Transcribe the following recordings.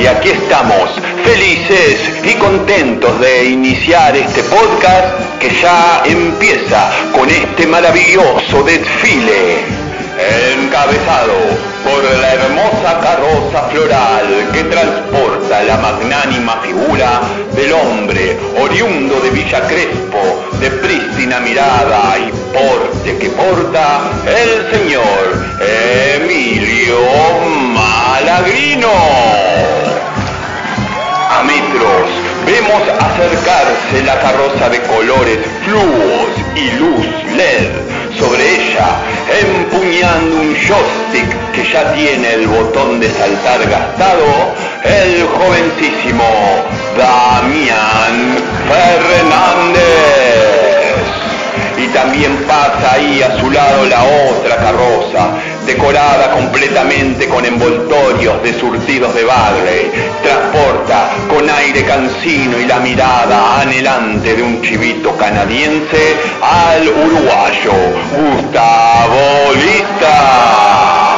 Y aquí estamos, felices y contentos de iniciar este podcast que ya empieza con este maravilloso desfile. Encabezado por la hermosa carroza floral que transporta la magnánima figura del hombre oriundo de Villa Crespo, de prístina mirada y porte que porta el señor Emilio Malagrino. A metros vemos acercarse la carroza de colores fluos y luz LED. Sobre ella, empuñando un joystick que ya tiene el botón de saltar gastado, el jovencísimo Damián Fernández. También pasa ahí a su lado la otra carroza, decorada completamente con envoltorios de surtidos de Barley. Transporta con aire cansino y la mirada anhelante de un chivito canadiense al uruguayo Gustavo Lista.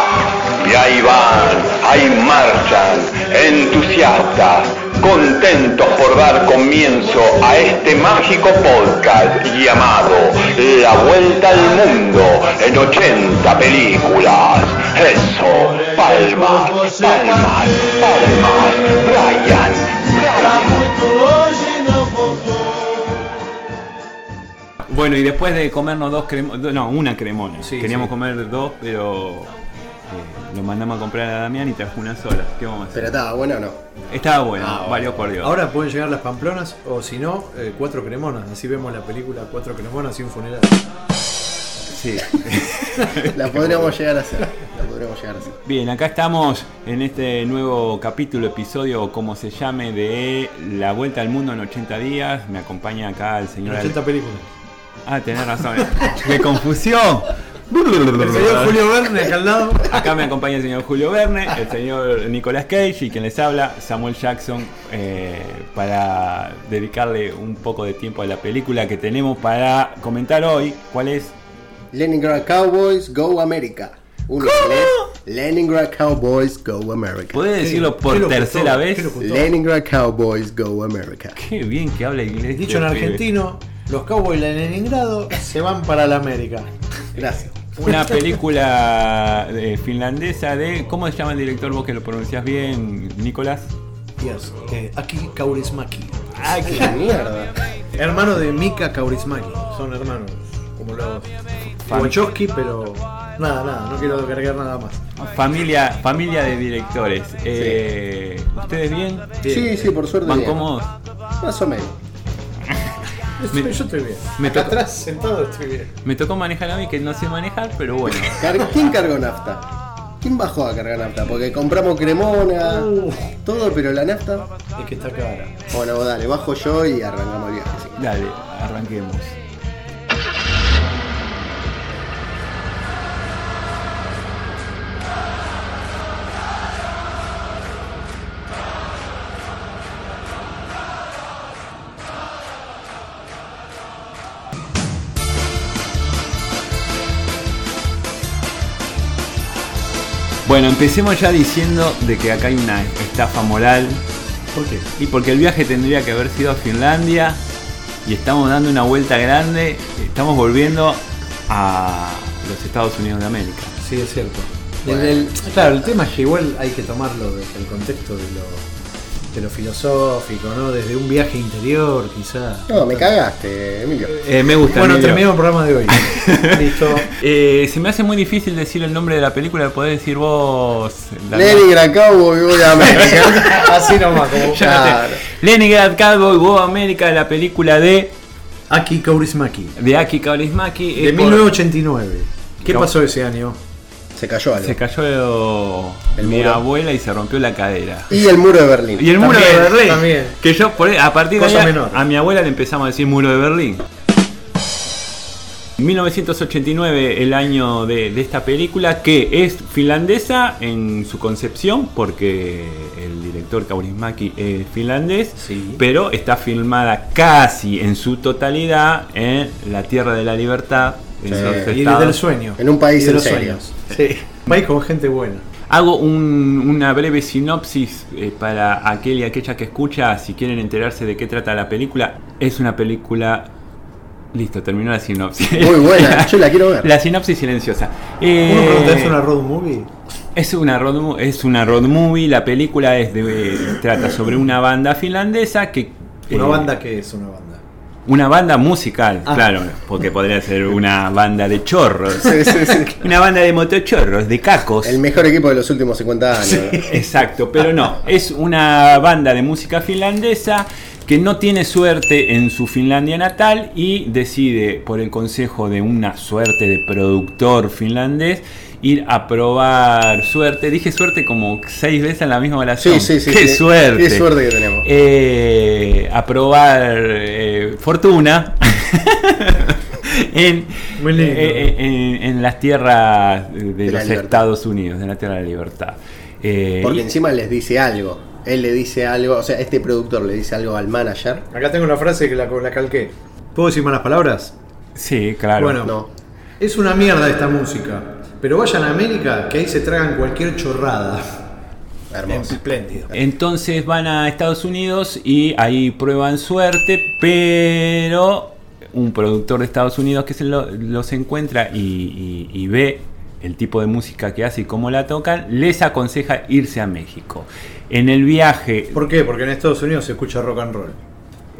Y ahí van, ahí marchan, entusiastas, contentos por dar comienzo a este mágico podcast llamado La Vuelta al Mundo en 80 películas. Eso, palmas, palmas, palmas, Brian, Brian. Bueno, y después de comernos dos cremones, no, una cremona. Sí, Queríamos sí. comer dos, pero eh, lo mandamos a comprar a Damián y trajo una sola. ¿Qué vamos a hacer? Pero estaba bueno o no. Estaba bueno, Ah, valió por Dios. Ahora pueden llegar las pamplonas o si no, eh, cuatro cremonas. Así vemos la película Cuatro cremonas y un funeral. Sí. La podríamos llegar a hacer. La podríamos llegar a hacer. Bien, acá estamos en este nuevo capítulo, episodio, o como se llame, de La Vuelta al Mundo en 80 días. Me acompaña acá el señor... 80 películas. Ah, tenés razón. ¡Qué confusión! El señor Julio Verne acá al lado. Acá me acompaña el señor Julio Verne, el señor Nicolas Cage y quien les habla, Samuel Jackson, eh, para dedicarle un poco de tiempo a la película que tenemos para comentar hoy. ¿Cuál es? Leningrad Cowboys, Go America. Uno Leningrad Cowboys, Go America. ¿Podés decirlo por tercera vez? Leningrad Cowboys, Go America. Qué bien que habla inglés. Dicho en este argentino, los cowboys de Leningrado se van para la América. Gracias. Una película eh, finlandesa de. ¿Cómo se llama el director? Vos que lo pronuncias bien, Nicolás. Yes, eh, Aki Kaurismaki. Ay, ¡Qué mierda! Hermano de Mika Kaurismaki. Son hermanos. Como los Wachowski, pero nada, nada. No quiero cargar nada más. Familia, familia de directores. Eh, ¿Ustedes bien? Sí, sí, por suerte. ¿Van cómodos? Más o menos. Yo, Me- yo estoy bien. me toca- atrás sentado estoy bien. Me tocó manejar a mí que no sé manejar, pero bueno. ¿Quién cargó nafta? ¿Quién bajó a cargar nafta? Porque compramos cremona, Uh. todo, pero la nafta. Es que está cara. Bueno, dale, bajo yo y arrancamos el viaje. sí. Dale, arranquemos. Bueno, empecemos ya diciendo de que acá hay una estafa moral ¿Por qué? y porque el viaje tendría que haber sido a Finlandia y estamos dando una vuelta grande, estamos volviendo a los Estados Unidos de América. Sí, es cierto. Bueno. Desde el- claro, el tema es que igual hay que tomarlo desde el contexto de lo, de lo filosófico, ¿no? Desde un viaje interior, quizá. No, me cagaste, Emilio. Eh, me gusta. Bueno, Emilio. terminamos el programa de hoy. Listo. Eh, se me hace muy difícil decir el nombre de la película, podés decir vos. la- Leningrad Cowboys, Go America. Así nomás, como Claro. Leningrad Cowboy Go América, la película de, Aki Kaurismaki. de Aki Kaurismäki. De eh, por- 1989. ¿Qué No. pasó ese año? Se cayó algo. Se cayó El mi muro. abuela y se rompió la cadera. Y el muro de Berlín. Y el muro de Berlín. también. Que yo por- a partir de ahí, menor. a mi abuela le empezamos a decir muro de Berlín. 1989, el año de, de esta película, que es finlandesa en su concepción, porque el director Kaurismäki es finlandés, Sí. pero está filmada casi en su totalidad en la Tierra de la Libertad. Y del sueño. En un país Y de en los serio. sueños. Sí. Un país con gente buena. Hago un- una breve sinopsis eh, para aquel y aquella que escucha, si quieren enterarse de qué trata la película. Es una película... Listo, terminó la sinopsis. Muy buena, yo la quiero ver. La sinopsis silenciosa. Eh, Uno pregunta, ¿es una road movie? es una road, es una road movie. La película es de, trata sobre una banda finlandesa que ¿Una eh, banda qué es una banda? Una banda musical, Ah. claro, porque podría ser una banda de chorros, Sí, sí, sí. una banda de motochorros, de cacos. El mejor equipo de los últimos 50 años. Exacto, pero no, es una banda de música finlandesa que no tiene suerte en su Finlandia natal y decide, por el consejo de una suerte de productor finlandés, ir a probar suerte. Dije suerte como seis veces en la misma oración. Sí, sí, sí. ¡Qué sí. suerte! Qué suerte que tenemos. Eh, a probar eh, fortuna en, Muy lindo. eh, en- en las tierras de, los. Estados Unidos, de la Tierra de la Libertad. Eh, Porque y- encima les dice algo. Él le dice algo, o sea, este productor le dice algo al manager. Acá tengo una frase que la, la calqué. ¿Puedo decir malas palabras? sí, claro. Bueno. No. Es una mierda esta música. Pero vayan a América que ahí se tragan cualquier chorrada. Hermoso. Espléndido. Entonces van a Estados Unidos y ahí prueban suerte, pero un productor de Estados Unidos que se lo- los encuentra y, y- y ve el tipo de música que hace y cómo la tocan, les aconseja irse a México. En el viaje, ¿Por qué? Porque en Estados Unidos se escucha rock and roll.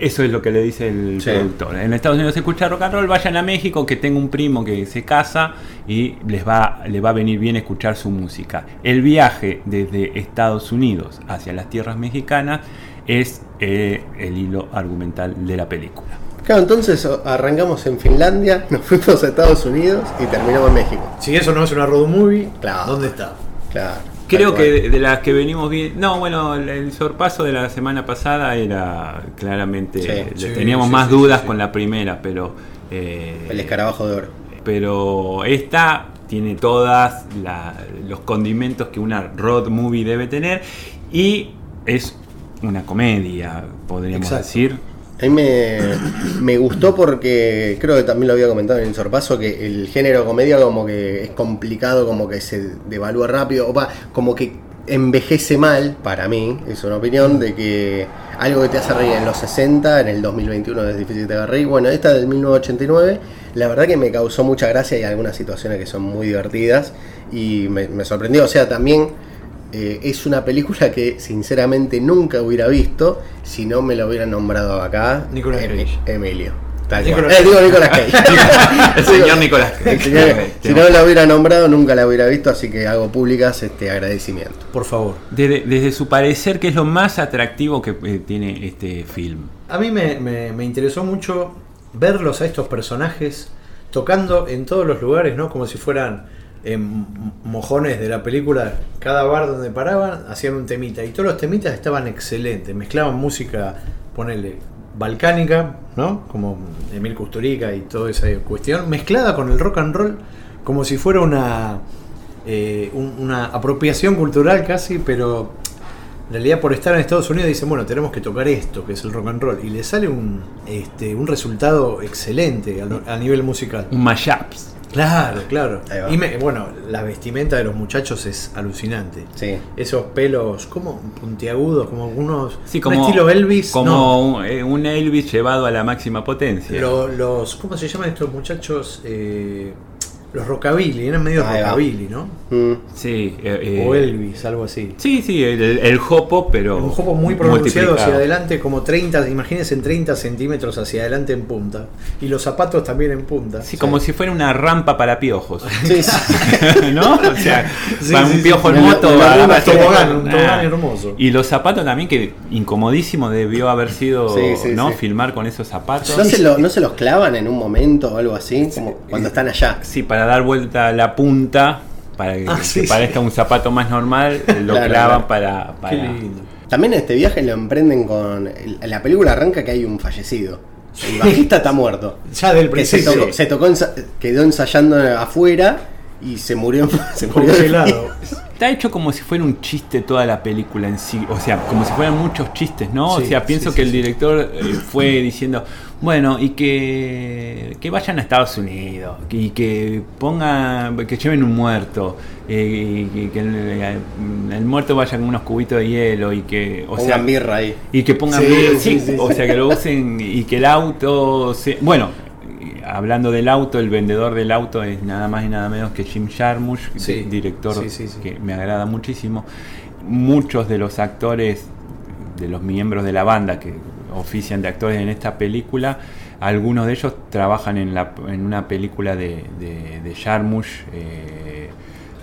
Eso es lo que le dice el Sí. productor. En Estados Unidos se escucha rock and roll, vayan a México, que tengo un primo que se casa y les va, le va a venir bien escuchar su música. El viaje desde Estados Unidos hacia las tierras mexicanas es eh, el hilo argumental de la película. Claro, entonces arrancamos en Finlandia, nos fuimos a Estados Unidos y terminamos en México. Si eso no es una road movie, Claro. ¿dónde está? Claro. Creo que de, de las que venimos bien. No, bueno, el, el sorpaso de la semana pasada era claramente. Sí. le- Sí, teníamos sí, más sí, dudas sí, sí. con la primera, pero. eh, El escarabajo de oro. pero esta tiene todas la- los condimentos que una road movie debe tener y es una comedia, podríamos Exacto. decir. A mí me, gustó porque creo que también lo había comentado en el sorpaso que el género comedia como que es complicado, como que se devalúa rápido, o va, como que envejece mal, para mí, es una opinión, de que algo que te hace reír en los 60, en el 2021 es difícil te reír. Bueno, esta del 1989, la verdad que me causó mucha gracia y algunas situaciones que son muy divertidas y me sorprendió. O sea, también eh, es una película que sinceramente nunca hubiera visto si no me lo hubieran nombrado acá Nicolas Em- Cage. Emilio. Tal Nicolas cual. Eh, digo Nicolas Cage. El señor Nicolás señor- si no la hubiera nombrado nunca la hubiera visto, así que hago públicas este agradecimiento. Por favor. Desde, desde su parecer, que es lo más atractivo que eh, tiene este film. A mí me, me- me interesó mucho verlos a estos personajes tocando en todos los lugares, ¿no? Como si fueran m- mojones de la película. Cada bar donde paraban hacían un temita. Y todos los temitas estaban excelentes. Mezclaban música, ponele, balcánica, ¿no? Como Emil Kusturica y toda esa cuestión. Mezclada con el rock and roll como si fuera una, eh, un- una apropiación cultural casi, pero en realidad por estar en Estados Unidos dicen, bueno, tenemos que tocar esto, que es el rock and roll, y le sale un, este, un resultado excelente a, nivel musical. Un. Claro, claro. Y me- bueno, la vestimenta de los muchachos es alucinante. Sí. Esos pelos, como puntiagudos, como unos... Sí, un como, estilo Elvis. Como no. un, eh, un Elvis llevado a la máxima potencia. Lo- los, ¿Cómo se llaman estos muchachos? Eh, los rockabilly, eran medio va. rockabilly, ¿no? Mm. Sí, eh, o eh, Elvis, algo así. Sí, sí, el, el jopo, pero. Un jopo muy pronunciado hacia adelante, como 30, imagínense en 30 centímetros hacia adelante en punta. Y los zapatos también en punta. Sí, como si fuera una rampa para piojos. Sí, sí. ¿No? O sea, Sí, para sí, un sí. piojo en moto. Un tobogán, un Ah. tobogán hermoso. Y los zapatos también, que incomodísimo debió haber sido, Sí, sí, ¿no? sí. Filmar con esos zapatos. ¿No se, lo- ¿No se los clavan en un momento o algo así? Como cuando están allá. Sí, para dar vuelta a la punta, para que, Ah, que sí, parezca un zapato más normal, lo Claro, clavan claro. para. Qué para lindo. También este viaje lo emprenden con. La película arranca que hay un fallecido. El bajista está muerto. Ya del Que se principio. tocó, se tocó ensa- quedó ensayando afuera y se murió. Se murió de Congelado. Está hecho como si fuera un chiste toda la película en sí, o sea, como si fueran muchos chistes, ¿no? Sí, o sea, pienso sí, que sí, el director eh, fue diciendo, bueno, y que, que vayan a Estados Unidos, y que pongan, que lleven un muerto, eh, y que el, el muerto vaya con unos cubitos de hielo, y que, o Pongan sea, birra ahí. y que pongan Sí, bien- sí, sí, sí, o sea que lo usen y que el auto se, bueno eh, hablando del auto el vendedor del auto es nada más y nada menos que Jim Jarmusch Sí, director sí, sí, sí. que me agrada muchísimo muchos de los actores de los miembros de la banda que ofician de actores en esta película algunos de ellos trabajan en, la, en una película de, de, de Jarmusch eh,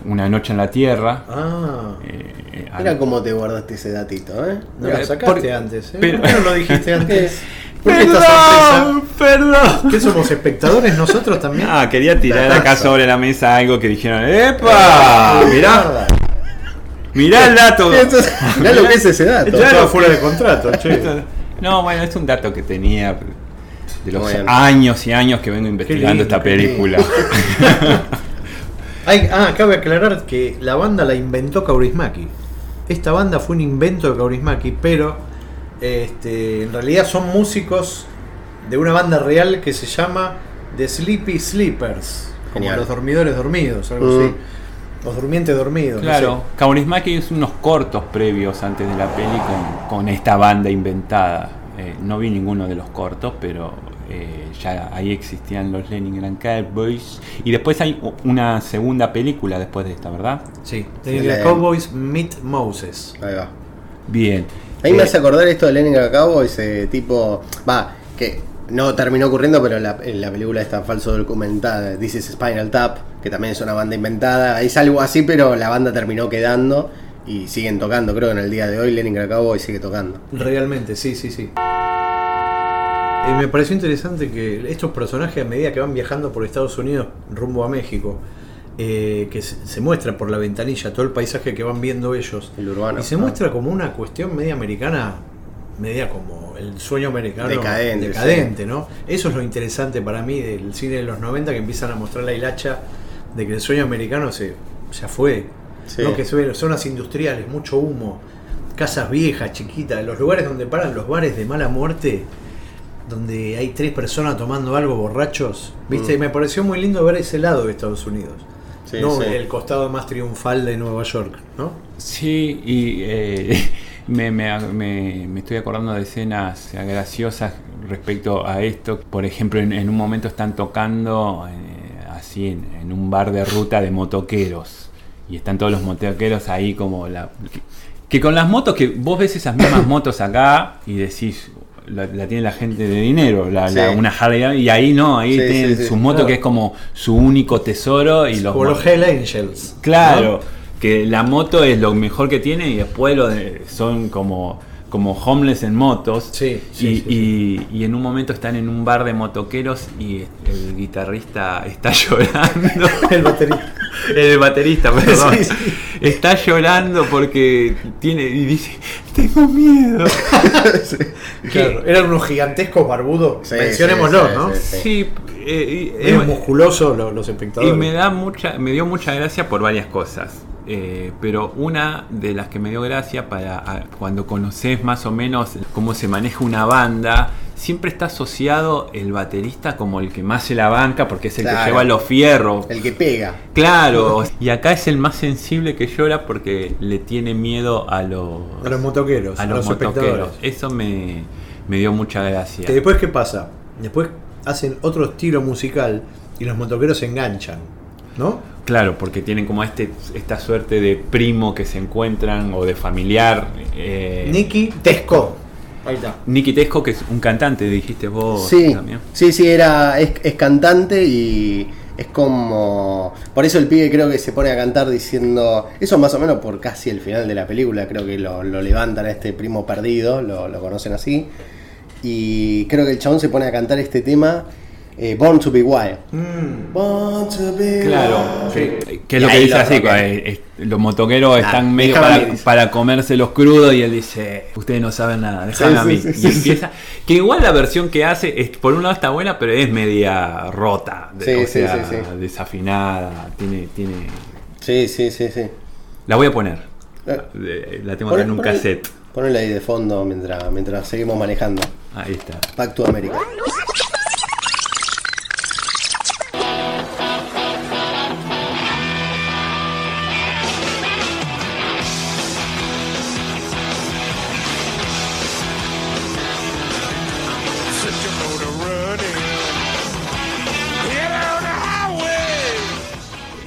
Una noche en la Tierra Ah. eh, eh, Mira cómo te guardaste ese datito, ¿eh? No Eh, lo sacaste por- antes, ¿eh? pero- ¿Por qué no lo dijiste antes? ¿Por qué esta sorpresa? perdón ¿Qué somos espectadores nosotros también? Ah, quería tirar acá sobre la mesa algo que dijeron. ¡Epa! Mirá, mirá el dato. Mirá lo que es ese dato. Lo- fuera de contrato. No, bueno, es un dato que tenía de los años y años que vengo investigando lindo, esta película. Hay- ah, cabe aclarar que la banda la inventó Kaurismäki. Esta banda fue un invento de Kaurismäki, pero este, en realidad son músicos de una banda real que se llama The Sleepy Sleepers. Como Genial. los dormidores dormidos, algo Mm. así. Los durmientes dormidos. no Claro, Kaurismäki es unos cortos previos antes de la peli con, con esta banda inventada. Eh, no vi ninguno de los cortos, pero eh, ya ahí existían los Leningrad Cowboys. Y después hay una segunda película después de esta, ¿verdad? sé. Sí, Sí, The la- Cowboys Meet Moses. Ahí va. Bien. Ahí me Eh, hace acordar esto de Leningrad Cowboys, ese tipo. Va, que no terminó ocurriendo, pero la, en la película esta falso documentada, This is Spinal Tap, que también es una banda inventada. Es algo así, pero la banda terminó quedando y siguen tocando. Creo que en el día de hoy Leningrad Cowboys sigue tocando. Realmente, sí, sí, sí. Eh, me pareció interesante que estos personajes, a medida que van viajando por Estados Unidos rumbo a México, eh, que se, muestra por la ventanilla todo el paisaje que van viendo ellos, El urbano. y se muestra como una cuestión media americana, media como el sueño americano Decadente, decadente, ¿no? Eso es lo interesante para mí del cine de los 90 que empiezan a mostrar la hilacha de que el sueño americano se ya fue. Sí. ¿no? Que se ven zonas industriales, mucho humo, casas viejas, chiquitas, los lugares donde paran los bares de mala muerte, donde hay tres personas tomando algo borrachos, ¿viste? Mm. Y me pareció muy lindo ver ese lado de Estados Unidos. Sí, no sí. el costado más triunfal de Nueva York, ¿no? Sí, y eh, me, me- me- me estoy acordando de escenas graciosas respecto a esto. Por ejemplo, en, en un momento están tocando eh, así en, en un bar de ruta de motoqueros. Y están todos los motoqueros ahí como la... Que, que con las motos, que vos ves esas mismas motos acá y decís... La, la tiene la gente de dinero, la, la- una Harley y ahí no, ahí Sí, tienen sí, sí. su moto Claro. que es como su único tesoro y los Como los Hell Angels. Claro, ¿no? que la moto es lo mejor que tiene y después lo de- son como, como homeless en motos. Sí, sí, y, sí, y- y en un momento están en un bar de motoqueros y el guitarrista está llorando. El baterista. El baterista, perdón. Sí, sí. Está llorando porque tiene y dice, tengo miedo. Claro, eran unos gigantescos barbudos. Sí, Mencionémoslo, sí, ¿no? sí, sí. Sí, eh, y- Eran eh, musculosos los, los Y espectadores. me da mucha, me dio mucha gracia por varias cosas. Eh, pero una de las que me dio gracia para a- cuando conoces más o menos cómo se maneja una banda, siempre está asociado el baterista como el que más se la banca porque es el que lleva los fierros. El que pega. Claro, y acá es el más sensible que llora porque le tiene miedo a los, A los motoqueros, a a los los motoqueros. espectadores. Eso me, me dio mucha gracia. Que después, ¿qué pasa? Después hacen otro estilo musical y los motoqueros se enganchan, ¿no? Claro, porque tienen como este, esta suerte de primo que se encuentran o de familiar. Eh, Nicky Tesco. Ahí está. Nicky Tesco, que es un cantante, dijiste vos Sí, también. sí, sí, era, es, es cantante y es como... Por eso el pibe creo que se pone a cantar diciendo... Eso más o menos por casi el final de la película, creo que lo, lo levantan a este primo perdido, lo, lo conocen así. Y creo que el chabón se pone a cantar este tema eh, Born to be Wild. Mm. Born to be Claro, wild. que, que es lo Y que dice lo así, los motoqueros Nah, están medio para, para comérselos crudos y él dice, ustedes no saben nada, déjame Sí, a sí, mí. sí, y sí, empieza, que igual la versión que hace, es, por un lado está buena, pero es media rota, de- Sí, o sí, sea, sí, sí. desafinada, tiene, tiene... Sí, sí, sí, sí. La voy a poner, Eh, la tengo acá en un cassette. Ponele ahí de fondo mientras, mientras seguimos manejando. Ahí está. Back to America.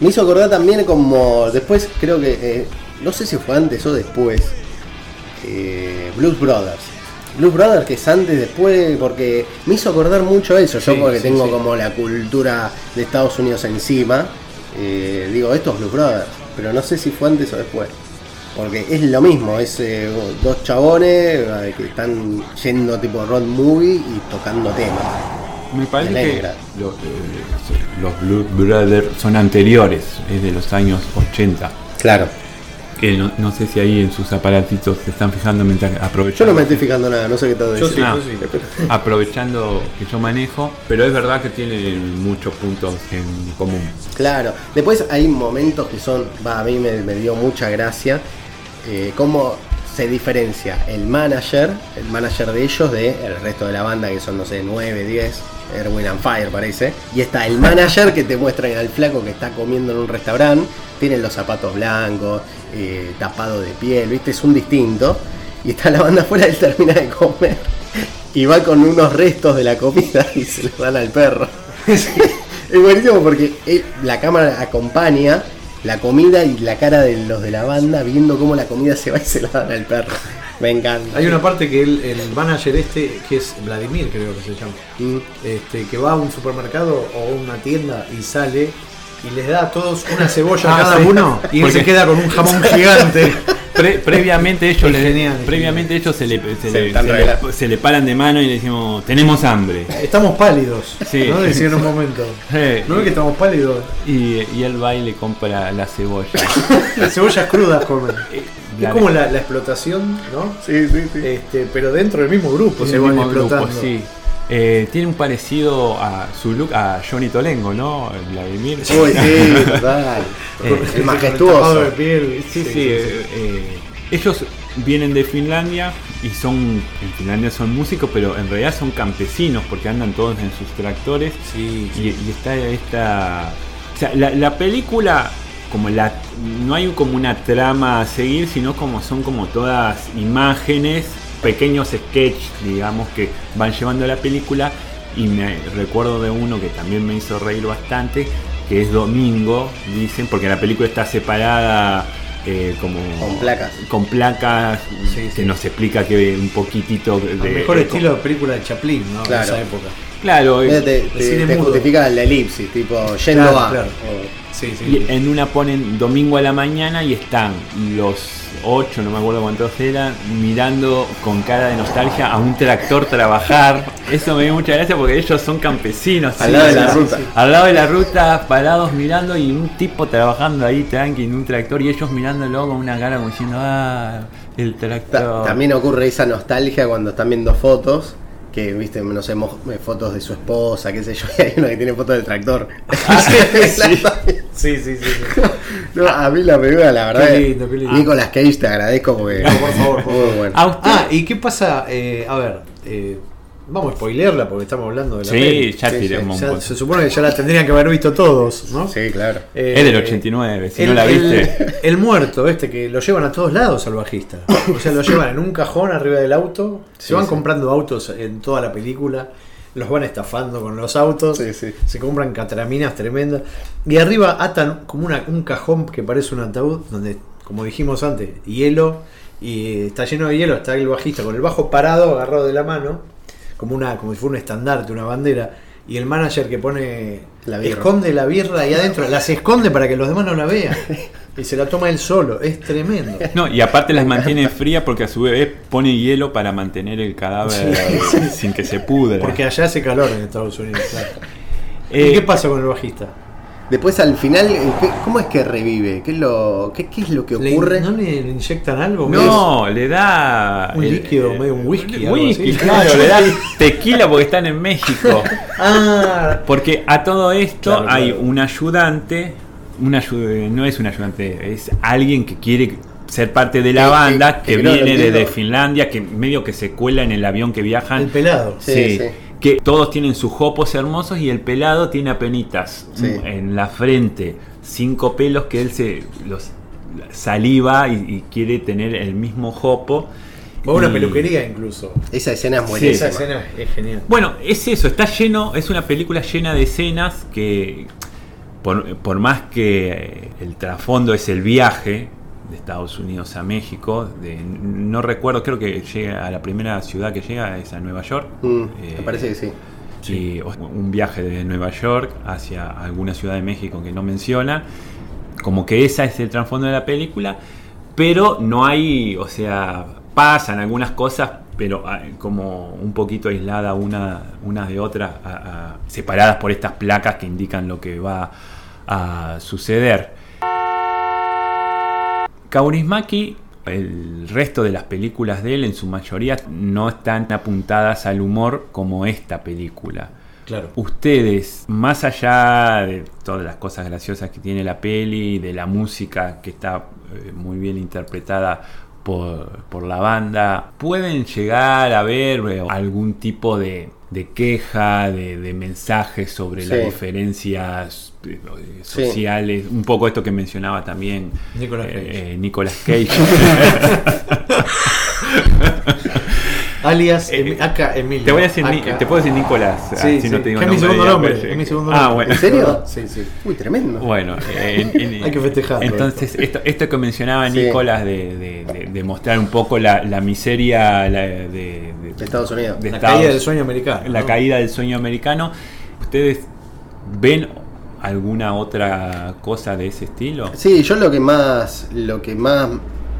Me hizo acordar también como después, creo que, eh, no sé si fue antes o después, eh, Blues Brothers. Blues Brothers que es antes, después, porque me hizo acordar mucho eso, yo Sí, porque sí, tengo sí. como la cultura de Estados Unidos encima, eh, digo, esto es Blues Brothers, pero no sé si fue antes o después. Porque es lo mismo, es eh, dos chabones que están yendo tipo road movie y tocando temas. Me parece que lo- eh, los Blue Brothers son anteriores, es de los años 80. Claro. Que no, no sé si ahí en sus aparatitos se están fijando mientras Yo aprovechando. no me estoy fijando nada, no sé qué todo Yo decir. sí, Ah, yo sí. aprovechando que yo manejo, pero es verdad que tienen muchos puntos en común. Claro, después hay momentos que son, va, a mí me, me dio mucha gracia, eh, cómo se diferencia el manager, el manager de ellos, de el resto de la banda, que son, no sé, 9, 10, Erwin and Fire parece, y está el manager que te muestra al flaco que está comiendo en un restaurante, tiene los zapatos blancos, eh, tapado de piel, viste, es un distinto, y está la banda afuera, él termina de comer, y va con unos restos de la comida y se los dan al perro. Es buenísimo porque él- la cámara acompaña la comida y la cara de los de la banda viendo cómo la comida se va y se la dan al perro. Me encanta. Hay una parte que el, el manager este, que es Vladimir creo que se llama, Mm. este, que va a un supermercado o a una tienda y sale y les da a todos una cebolla a Ah, cada uno y él se queda con un jamón gigante. Pre- previamente ellos Es le- genial, es previamente ellos se le, se, Se le, se le- revelando. se le paran de mano y le decimos tenemos hambre Estamos pálidos, Sí. ¿no? Decía en un momento. Eh, ¿No ves que estamos pálidos? y, y él va y le compra la cebolla Las cebollas crudas comen. Es La- como la, la explotación, ¿no? Sí, sí, sí. Este, pero dentro del mismo grupo Es se van mismo grupo, explotando. sí. Eh, tiene un parecido a su look a Johnny Tolengo, ¿no? Vladimir. Sí, total. Eh, el Con tapado majestuoso. de piel. Sí, sí. eh, eh, ellos vienen de Finlandia y son, en Finlandia son músicos, pero en realidad son campesinos porque andan todos en sus tractores. Sí, Y, y está esta... O sea, la, la película, como la... No hay como una trama a seguir, sino como son como todas imágenes, pequeños sketches, digamos, que van llevando la película. Y me recuerdo de uno que también me hizo reír bastante, que es Domingo, dicen, porque la película está separada eh, como... Con placas. Con placas, Sí, que sí. nos explica que un poquitito de... El mejor estilo de película de Chaplin, ¿no? Claro. En esa época. Claro, Te, eh, te- justifica la elipsis, tipo yendo Claro, a. claro. O- Sí, sí. Y en una ponen domingo a la mañana y están los ocho, no me acuerdo cuántos eran, mirando con cara de nostalgia a un tractor trabajar. Eso me dio mucha gracia porque ellos son campesinos. Al lado de la sí, ruta. sí. Al lado de la ruta, parados mirando y un tipo trabajando ahí tranqui en un tractor y ellos mirándolo con una cara como diciendo, ah, el Ta- tractor. También ocurre esa nostalgia cuando están viendo fotos. Que viste, no sé, mo- fotos de su esposa, qué sé yo, y hay una que tiene fotos del tractor. Sí, sí, sí. sí. No, a mí la película, la verdad, Qué lindo, qué lindo. Nicolas Cage te agradezco porque. No, por favor, por favor. bueno. ¿A usted? Ah, ¿y qué pasa? Eh, a ver, eh, vamos a spoilearla porque estamos hablando de la sí, peli. ya Sí, tiramos Ya un poco. se supone que ya la tendrían que haber visto todos, ¿no? Sí, claro. Eh, Es del 89, si el, no la viste. El, muerto, este, que lo llevan a todos lados al bajista. O sea, lo llevan en un cajón arriba del auto. Se van sí. comprando autos en toda la película. Los van estafando con los autos. Sí, sí. Se compran catraminas tremendas. Y arriba atan como una, un cajón que parece un ataúd. Donde, como dijimos antes, hielo. Y está lleno de hielo. Está el bajista con el bajo parado, agarrado de la mano. Como, una, como si fuera un estandarte, una bandera. Y el manager que pone. La birra. esconde la birra ahí adentro. Las esconde para que los demás no la vean. Y se la toma él solo. Es tremendo. No, y aparte las mantiene frías porque a su vez pone hielo para mantener el cadáver sin que se pudra. Porque allá hace calor en Estados Unidos. claro. Eh, ¿Y qué pasa con el bajista? Después al final, eh, ¿qué- ¿cómo es que revive? ¿Qué es lo, qué, qué es lo que ¿Le- ocurre? ¿No le, inyectan algo? No, le da. Un el- líquido, medio un whisky, algo Whisky, así. claro, le da tequila porque están en México. Ah, Porque a todo esto Claro, hay claro. un ayudante, un ayu- no es un ayudante, es alguien que quiere ser parte de la banda, que- viene desde Finlandia, que medio que se cuela en el avión que viajan. el pelado. Sí, Sí, sí. Que todos tienen sus jopos hermosos y el pelado tiene apenitas Sí. en la frente, cinco pelos que él se los saliva y, y quiere tener el mismo jopo. O una Y- peluquería incluso. Esa escena es Sí, buenísima. Esa escena es genial. Bueno, es eso, está lleno, es una película llena de escenas que, por, por más que el trasfondo es el viaje de Estados Unidos a México, de, no recuerdo, creo que llega a la primera ciudad que llega es a Nueva York. Mm, Eh, me parece que sí. y o- un viaje de Nueva York hacia alguna ciudad de México que no menciona. Como que esa es el trasfondo de la película, pero no hay, o sea, pasan algunas cosas, pero como un poquito aislada una, unas de otras, a- a- separadas por estas placas que indican lo que va a suceder. Kaurismäki, el resto de las películas de él, en su mayoría, no están apuntadas al humor como esta película. Claro. Ustedes, más allá de todas las cosas graciosas que tiene la peli, de la música que está eh, muy bien interpretada por, por la banda, pueden llegar a ver eh, algún tipo de, de queja, de, de mensaje sobre las diferencias eh, Sí. sociales, un poco esto que mencionaba también Nicolas eh, Cage. eh, Nicolas Cage. Alias Eh, acá Emilio. te voy a decir, Acá. te puedo decir Nicolás, Sí, si sí, no te digo que es mi segundo y nombre. apellido. Es mi segundo Ah, nombre. bueno. ¿En serio? Sí, sí. Uy, tremendo. Bueno, eh, en- en- Hay que festejarlo Entonces, esto, esto que mencionaba Sí. Nicolás de, de- de- de mostrar un poco la, la miseria la- de, de- De Estados Unidos. de La Estados- caída del sueño americano. la ¿no? caída del sueño americano. ¿Ustedes ven alguna otra cosa de ese estilo? Sí, yo lo que más lo que más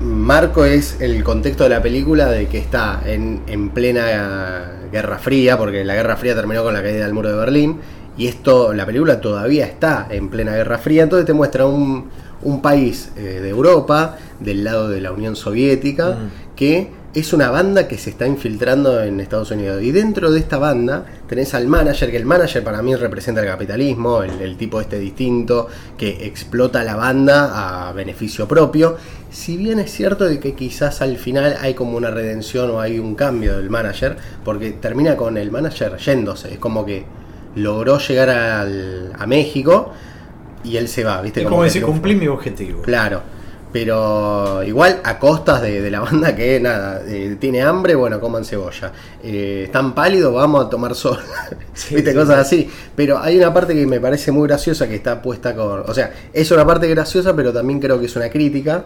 marco es el contexto de la película de que está en, en plena Guerra Fría, porque la Guerra Fría terminó con la caída del muro de Berlín, y esto, la película todavía está en plena Guerra Fría, entonces te muestra un, un país eh, de Europa, del lado de la Unión Soviética, Mm. que es una banda que se está infiltrando en Estados Unidos. Y dentro de esta banda tenés al manager, que el manager para mí representa el capitalismo, el, el tipo este distinto que explota la banda a beneficio propio. Si bien es cierto de que quizás al final hay como una redención o hay un cambio del manager, porque termina con el manager yéndose. Es como que logró llegar al- a México y él se va, ¿viste? Es como que decir, cumplí mi objetivo. Claro, pero igual a costas de, de la banda que nada, eh, tiene hambre, bueno, coman cebolla. Eh, están pálidos, vamos a tomar sol. Sí, Viste, sí, cosas sí. así. Pero hay una parte que me parece muy graciosa que está puesta con. O sea, es una parte graciosa, pero también creo que es una crítica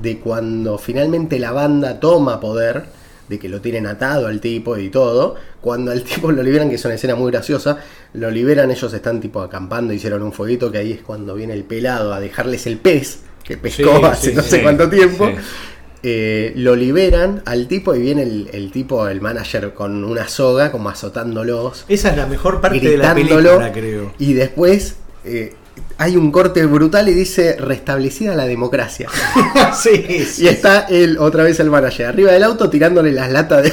de cuando finalmente la banda toma poder, de que lo tienen atado al tipo y todo. Cuando al tipo lo liberan, que es una escena muy graciosa, lo liberan, ellos están tipo acampando, hicieron un fueguito, que ahí es cuando viene el pelado a dejarles el pez, que pescó Sí, hace sí, no sí. sé cuánto tiempo. Eh, lo liberan al tipo y viene el, el tipo, el manager, con una soga, como azotándolos Esa es la mejor parte de la película, creo. y después eh, hay un corte brutal y dice restablecida la democracia sí, sí. y está él otra vez el manager arriba del auto tirándole las latas de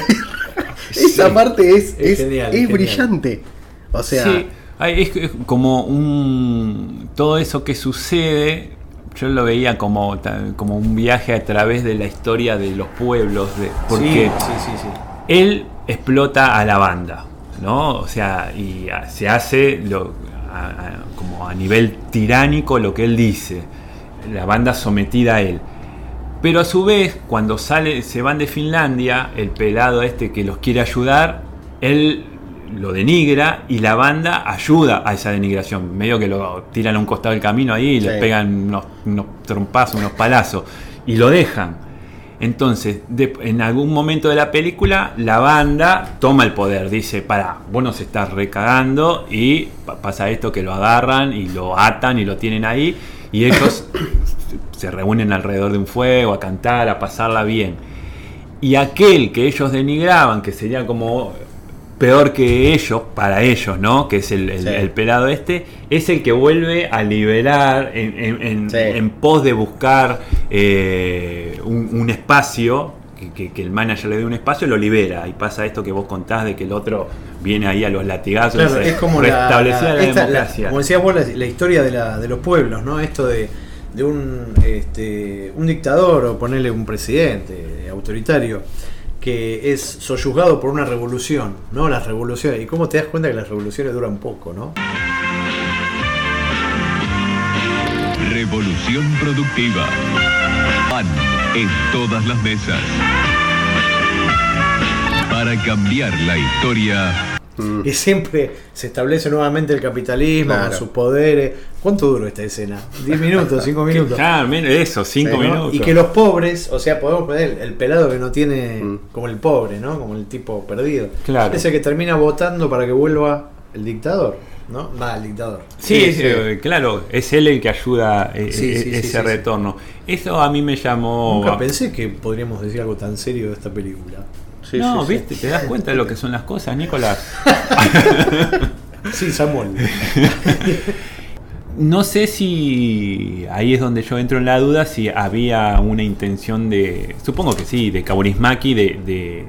esa parte es, Es es, genial, es es genial. brillante o sea Sí, es como un. Todo eso que sucede, yo lo veía como, como un viaje a través de la historia de los pueblos. De, porque sí, sí, sí, él explota a la banda, ¿no? O sea, y se hace lo- a- a- como a nivel tiránico lo que él dice. La banda sometida a él. Pero a su vez, cuando sale, se van de Finlandia, el pelado este que los quiere ayudar, él lo denigra y la banda ayuda a esa denigración. Medio que lo tiran a un costado del camino ahí y le pegan unos, unos trompazos, unos palazos y lo dejan. Entonces, de- en algún momento de la película, la banda toma el poder, dice, para, vos nos estás recagando y pa- pasa esto que lo agarran y lo atan y lo tienen ahí y ellos se reúnen alrededor de un fuego a cantar, a pasarla bien. Y aquel que ellos denigraban, que sería como peor que ellos, para ellos, ¿no? Que es el, el- Sí. el pelado este, es el que vuelve a liberar en, en- en- Sí. en pos de buscar eh, un, un espacio, que, que- que el manager le dé un espacio, lo libera. Y pasa esto que vos contás de que el otro viene ahí a los latigazos, Claro, es como la, restablecía la, la- esta- la- democracia. como decías vos, la, historia de, la, de los pueblos, ¿no? Esto de, de un, este, un dictador o ponerle un presidente autoritario que es soyuzgado por una revolución, ¿no? Las revoluciones. Y cómo te das cuenta que las revoluciones duran poco, ¿no? Revolución productiva. Pan en todas las mesas. Para cambiar la historia Y siempre se establece nuevamente el capitalismo Claro. con sus poderes. ¿Cuánto duró esta escena? ¿10 minutos? ¿5 minutos? Claro, menos eso, cinco minutos. Y que los pobres, o sea, podemos poner el, el pelado que no tiene, Mm. como el pobre, ¿no? Como el tipo perdido. Claro. Ese que termina votando para que vuelva el dictador, ¿no? Va, el dictador. Sí, Sí, sí, sí. eh, claro, es él el que ayuda eh, Sí, eh, ese retorno. Eso a mí me llamó. Nunca pensé que podríamos decir algo tan serio de esta película. Sí, no, sí, sí. viste, te das cuenta de lo que son las cosas, Nicolás. Sí, Samuel. No sé si ahí es donde yo entro en la duda si había una intención de, supongo que sí, de Kaurismäki de, de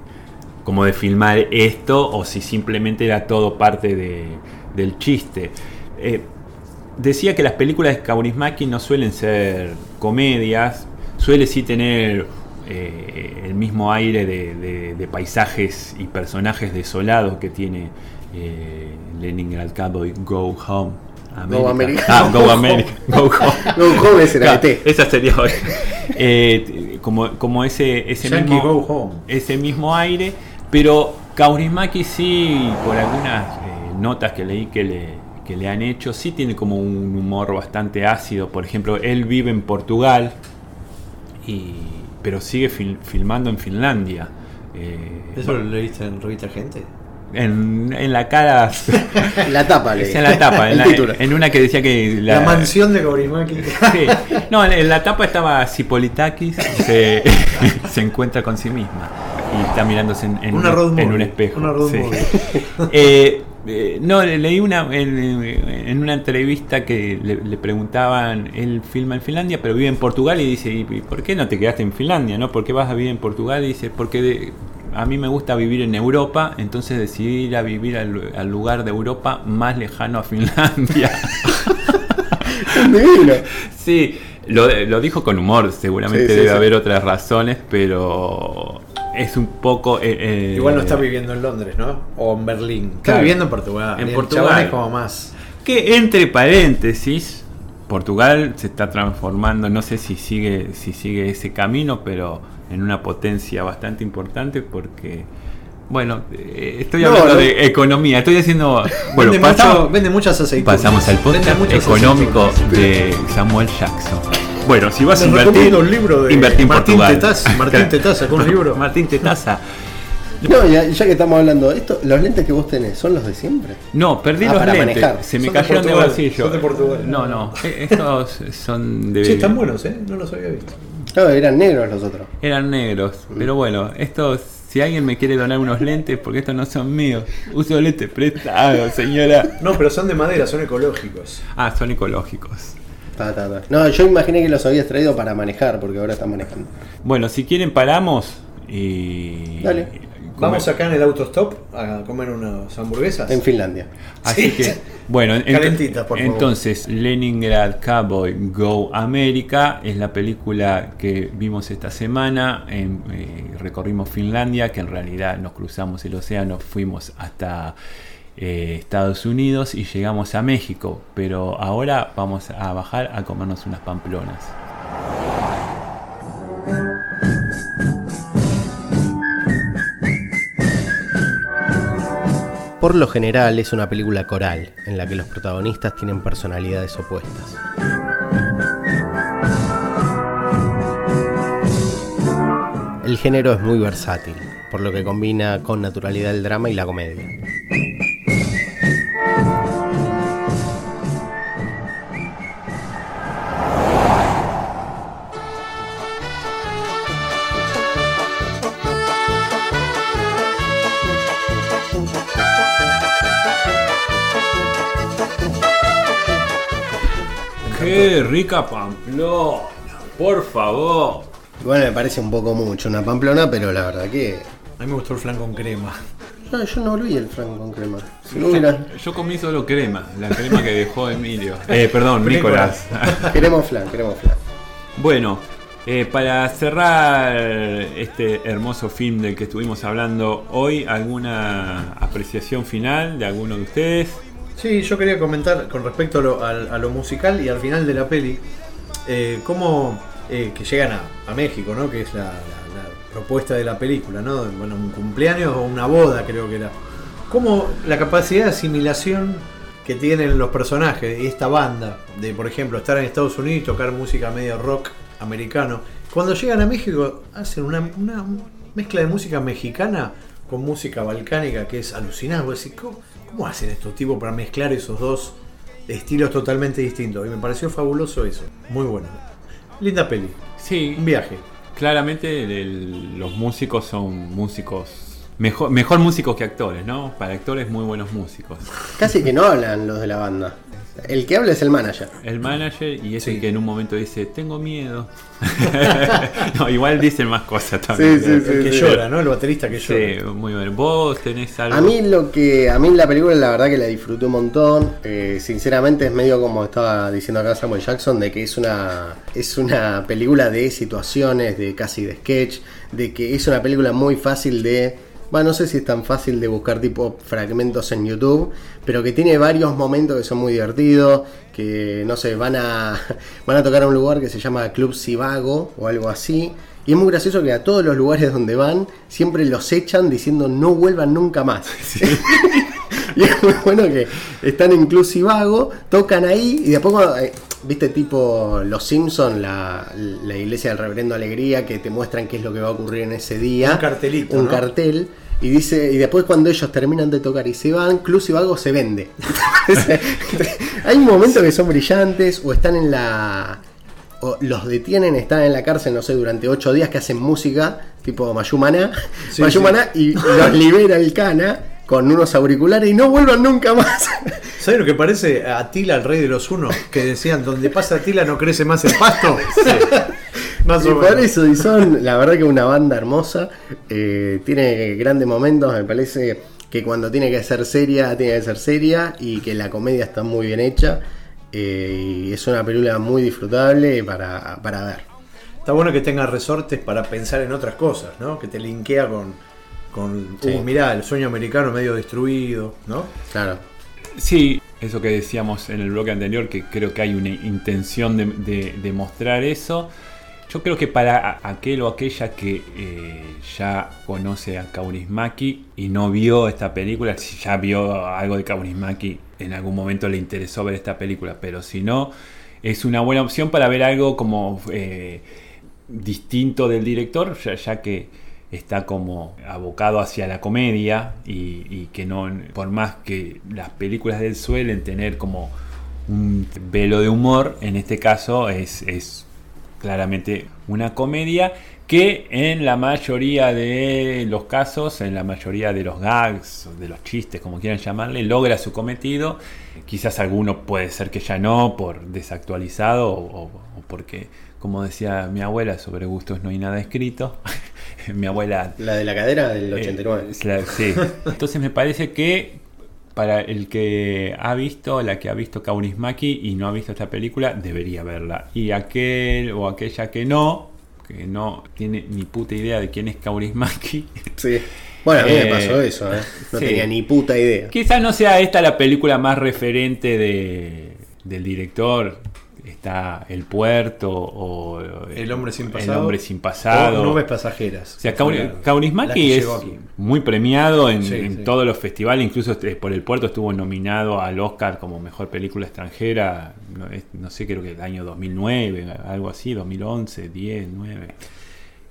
como de filmar esto o si simplemente era todo parte de- del chiste. Eh, decía que las películas de Kaurismäki no suelen ser comedias, suele sí tener eh, el mismo aire de, de- de paisajes y personajes desolados que tiene eh, Leningrad Cowboy Go Home. Go America. Ah, Go America. Go Home. Go Home ese era Claro. Esa sería hoy. Eh, como, como ese, ese Yankee mismo Go Home. ese mismo aire, pero Kaurismäki sí, por algunas eh, notas que leí que le, que le han hecho, sí tiene como un humor bastante ácido. Por ejemplo, él vive en Portugal, y, pero sigue fil- filmando en Finlandia. Eh, ¿Eso lo leíste en Revista Gente? en, en la cara, La tapa, le es en la tapa, en, la- en una que decía que La, mansión de Kaurismäki. Sí. No, en, en la tapa estaba Cipolitakis, se, se encuentra con sí misma y está mirándose en, en Una road un, en movie, un espejo. una road sí. movie. Eh, eh, no, le- leí una en, en una entrevista que le, le preguntaban, él filma en Finlandia, pero vive en Portugal y dice, ¿y por qué no te quedaste en Finlandia? ¿no? ¿Por qué vas a vivir en Portugal? Y dice, porque de- a mí me gusta vivir en Europa, entonces decidí ir a vivir al, al lugar de Europa más lejano a Finlandia. Sí, lo, lo dijo con humor, seguramente Sí, sí, debe sí. haber otras razones, pero es un poco... eh, eh, Igual no está viviendo en Londres, ¿no? O en Berlín. Está Claro. viviendo en Portugal. En Portugal. es como más. Que entre paréntesis, Portugal se está transformando, no sé si sigue, si sigue ese camino, pero en una potencia bastante importante porque... Bueno, eh, estoy hablando no. de economía, estoy haciendo... Bueno, vende, pasamos- mucho- vende muchas aceitunas. Pasamos al podcast económico aceitunas. de Samuel Jackson. Bueno, si vas a invertir, recomiendo un libro de invertí en Martín Portugal. Tetaz. Martín Tetaz sacó un libro. Martín Tetaza. No, ya, ya que estamos hablando de esto, ¿los lentes que vos tenés son los de siempre? No, perdí Ah, los para lentes. manejar. Se me Son de cayeron de Portugal, bolsillo. son de Portugal. No, no. eh, Estos son de. Sí, están buenos, ¿eh? No los había visto. Claro, eran negros los otros. Eran negros. Pero bueno, estos. Si alguien me quiere donar unos lentes, porque estos no son míos. Uso lentes prestados, señora. No, pero son de madera, son ecológicos. Ah, son ecológicos. Ta, ta, ta. No, yo imaginé que los habías traído para manejar, porque ahora están manejando. Bueno, si quieren, paramos y. Dale. Vamos acá en el autostop a comer unas hamburguesas. En Finlandia. Así Sí. que, bueno, ent- Calentitas, por favor. entonces, Leningrad Cowboy Go America es la película que vimos esta semana. En, eh, recorrimos Finlandia, que en realidad nos cruzamos el océano, fuimos hasta eh, Estados Unidos y llegamos a México. Pero ahora vamos a bajar a comernos unas pamplonas. Por lo general es una película coral, en la que los protagonistas tienen personalidades opuestas. El género es muy versátil, por lo que combina con naturalidad el drama y la comedia. ¡Qué rica Pamplona! Por favor. Igual me parece un poco mucho una pamplona, pero la verdad que. A mí me gustó el flan con crema. No, yo no vi el flan con crema. Si no hubiera. Yo comí solo crema, la crema que dejó Emilio. Eh, perdón, Nicolás. Nicolás. Queremos flan, queremos flan. Bueno, eh, para cerrar este hermoso film del que estuvimos hablando hoy, ¿alguna apreciación final de alguno de ustedes? Sí, yo quería comentar con respecto a lo, al- a lo musical y al final de la peli, eh, cómo eh, que llegan a, a México, ¿no? Que es la, propuesta de la película, ¿no? Bueno, un cumpleaños o una boda creo que era. Cómo la capacidad de asimilación que tienen los personajes y esta banda, de por ejemplo estar en Estados Unidos y tocar música medio rock americano, cuando llegan a México hacen una, una mezcla de música mexicana con música balcánica que es alucinante. ¿Cómo, hacen estos tipos para mezclar esos dos estilos totalmente distintos? Y me pareció fabuloso eso. Muy bueno. Linda peli. Sí, Un viaje. claramente el- los músicos son músicos, mejor, mejor músicos que actores, ¿no? Para actores muy buenos músicos. Casi que no hablan los de la banda. El que habla es el manager. El manager y es Sí. el que en un momento dice, tengo miedo. no, igual dicen más cosas también. Sí, sí, El que sí. llora, ¿no? El baterista que Sí, llora. muy bien. ¿Vos tenés algo? A mí lo que a mí la película la verdad que la disfruté un montón. Eh, sinceramente es medio como estaba diciendo acá Samuel Jackson de que es una es una película de situaciones, de casi de sketch, de que es una película muy fácil de bueno, no sé si es tan fácil de buscar tipo fragmentos en YouTube, pero que tiene varios momentos que son muy divertidos, que no sé, van a van a tocar a un lugar que se llama Club Sivago o algo así. Y es muy gracioso que a todos los lugares donde van siempre los echan diciendo no vuelvan nunca más. y es muy bueno que están en Club Sivago, tocan ahí y de a poco, viste, tipo Los Simpson, la, la iglesia del Reverendo Alegría, que te muestran qué es lo que va a ocurrir en ese día. Un cartelito, Un ¿no? cartel. Y dice, y después cuando ellos terminan de tocar y se van, Club Sivago se vende. Hay momentos que son brillantes o están en la o los detienen, están en la cárcel, no sé, durante ocho días que hacen música, tipo Mayumana, Sí, Mayumana, y los libera el cana con unos auriculares y no vuelvan nunca más. ¿Sabes lo que parece a Atila, el rey de los unos? Que decían, donde pasa Atila no crece más el pasto. Más y o por eso, y son, la verdad que una banda hermosa, eh, tiene grandes momentos, me parece que cuando tiene que ser seria, tiene que ser seria, y que la comedia está muy bien hecha, eh, y es una película muy disfrutable para, para ver. Está bueno que tenga resortes para pensar en otras cosas, ¿no? Que te linkea con, con Sí. uh, mirá, el sueño americano medio destruido, ¿no? Claro. Sí, eso que decíamos en el bloque anterior, que creo que hay una intención de, de- de mostrar eso. Yo creo que para aquel o aquella que eh, ya conoce a Kaurismäki y no vio esta película, si ya vio algo de Kaurismäki, en algún momento le interesó ver esta película, pero si no, es una buena opción para ver algo como eh, distinto del director, ya, que está como abocado hacia la comedia y, que no, por más que las películas de él suelen tener como un velo de humor, en este caso es claramente una comedia que en la mayoría de los casos, en la mayoría de los gags, de los chistes, como quieran llamarle, logra su cometido. Quizás alguno puede ser que ya no, por desactualizado o, o porque, como decía mi abuela, sobre gustos no hay nada escrito. mi abuela La de la cadera del eh, 89. es la- sí. Entonces me parece que para el que ha visto, la que ha visto Kaurismäki y no ha visto esta película, debería verla. Y aquel o aquella que no, que no tiene ni puta idea de quién es Kaurismäki, Sí. Bueno, a mí Eh, me pasó eso, ¿eh? No sí. tenía ni puta idea. quizás no sea esta la película más referente de, del director. Está El Puerto o El hombre sin pasado. El hombre sin pasado. O nubes pasajeras. O sea, que es muy premiado en, Sí, en sí. todos los festivales, incluso este- por el puerto estuvo nominado al Oscar como mejor película extranjera, no, es- no sé, creo que el año 2009, algo así, 2011, 10, 9.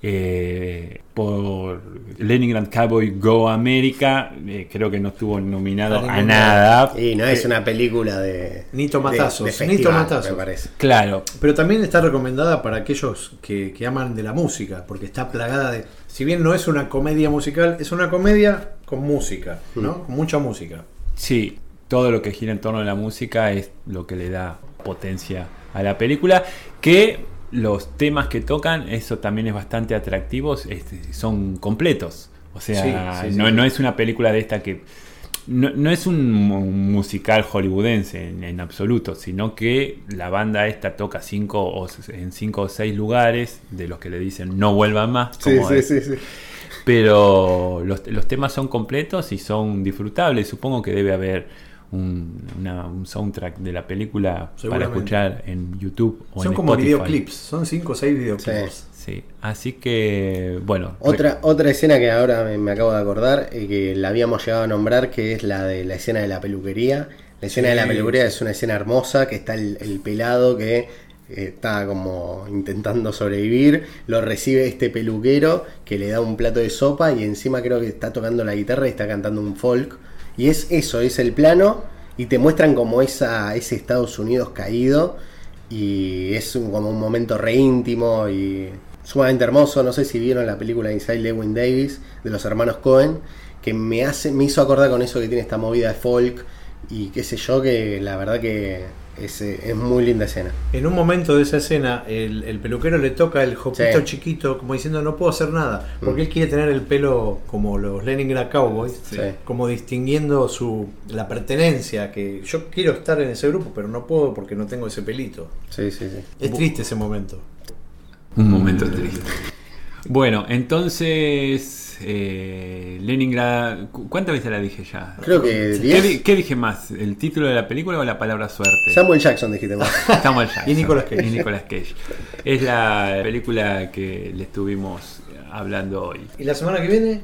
Eh, por Leningrad Cowboy Go America, eh, creo que no estuvo nominado A nada. Y no es una película de. Ni tomatazos, de- de ni tomatazos. Me parece. Claro, Pero también está recomendada para aquellos que, que aman de la música, porque está plagada de... Si bien no es una comedia musical, es una comedia con música, ¿no? Con mucha música. Sí, todo lo que gira en torno a la música es lo que le da potencia a la película. Que los temas que tocan, eso también es bastante atractivo, este, son completos. O sea, Sí, sí, no, sí. no es una película de esta que. No, no es un mu- musical hollywoodense en, en absoluto, sino que la banda esta toca cinco o, en cinco o seis lugares de los que le dicen no vuelvan más. Sí, como sí, sí, sí. Pero los, los temas son completos y son disfrutables. Supongo que debe haber un, una- un soundtrack de la película para escuchar en YouTube o Son en como Spotify. videoclips, son 5 o 6 videoclips. Sí, así que bueno. Otra, otra escena que ahora me, me acabo de acordar, eh, que la habíamos llegado a nombrar, que es la de la escena de la peluquería. La escena de la Sí. peluquería es una escena hermosa, que está el, el pelado que eh, está como intentando sobrevivir, lo recibe este peluquero que le da un plato de sopa y encima creo que está tocando la guitarra y está cantando un folk. Y es eso, es el plano y te muestran como esa, ese Estados Unidos caído y es un- como un momento re íntimo y sumamente hermoso. No sé si vieron la película Inside Lewin Davis de los hermanos Cohen, que me hace, me hizo acordar con eso que tiene esta movida de folk y qué sé yo, que la verdad que es, eh, es muy linda escena. En un momento de esa escena, el, el peluquero le toca el jopito Sí. chiquito, como diciendo no puedo hacer nada, porque Mm. él quiere tener el pelo como los Leningrad Cowboys, Sí. como distinguiendo su la pertenencia, que yo quiero estar en ese grupo, pero no puedo porque no tengo ese pelito. Sí, sí, sí. Es triste ese momento. Un momento triste. Bueno, entonces. Eh, Leningrad. ¿cu- ¿Cuántas veces la dije ya? Creo que ¿Qué, 10. di- qué dije más? ¿El título de la película o la palabra suerte? Samuel Jackson dijiste vos. Samuel Jackson. Y Nicolas Cage. Y Nicolas Cage. Es la película que le estuvimos hablando hoy. ¿Y la semana que viene?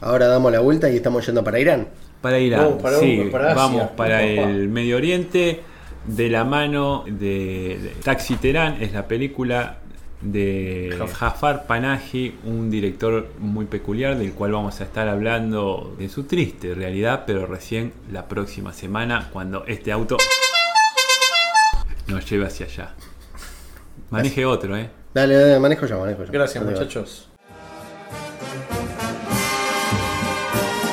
Ahora damos la vuelta y estamos yendo para Irán. Para Irán, Vamos para sí, Europa, para Asia. vamos para el Medio Oriente de la mano de, de Taxi Terán, es la película de Jafar Panahi, un director muy peculiar del cual vamos a estar hablando de su triste realidad, pero recién la próxima semana cuando este auto nos lleve hacia allá. Maneje otro, ¿eh? Dale, dale, manejo yo, manejo yo. Gracias muchachos.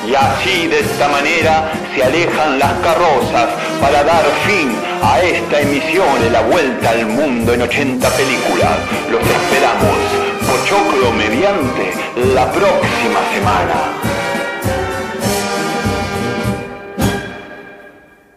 Y así de esta manera se alejan las carrozas para dar fin a esta emisión de la vuelta al mundo en 80 películas. Los esperamos, Pochoclo mediante, la próxima semana.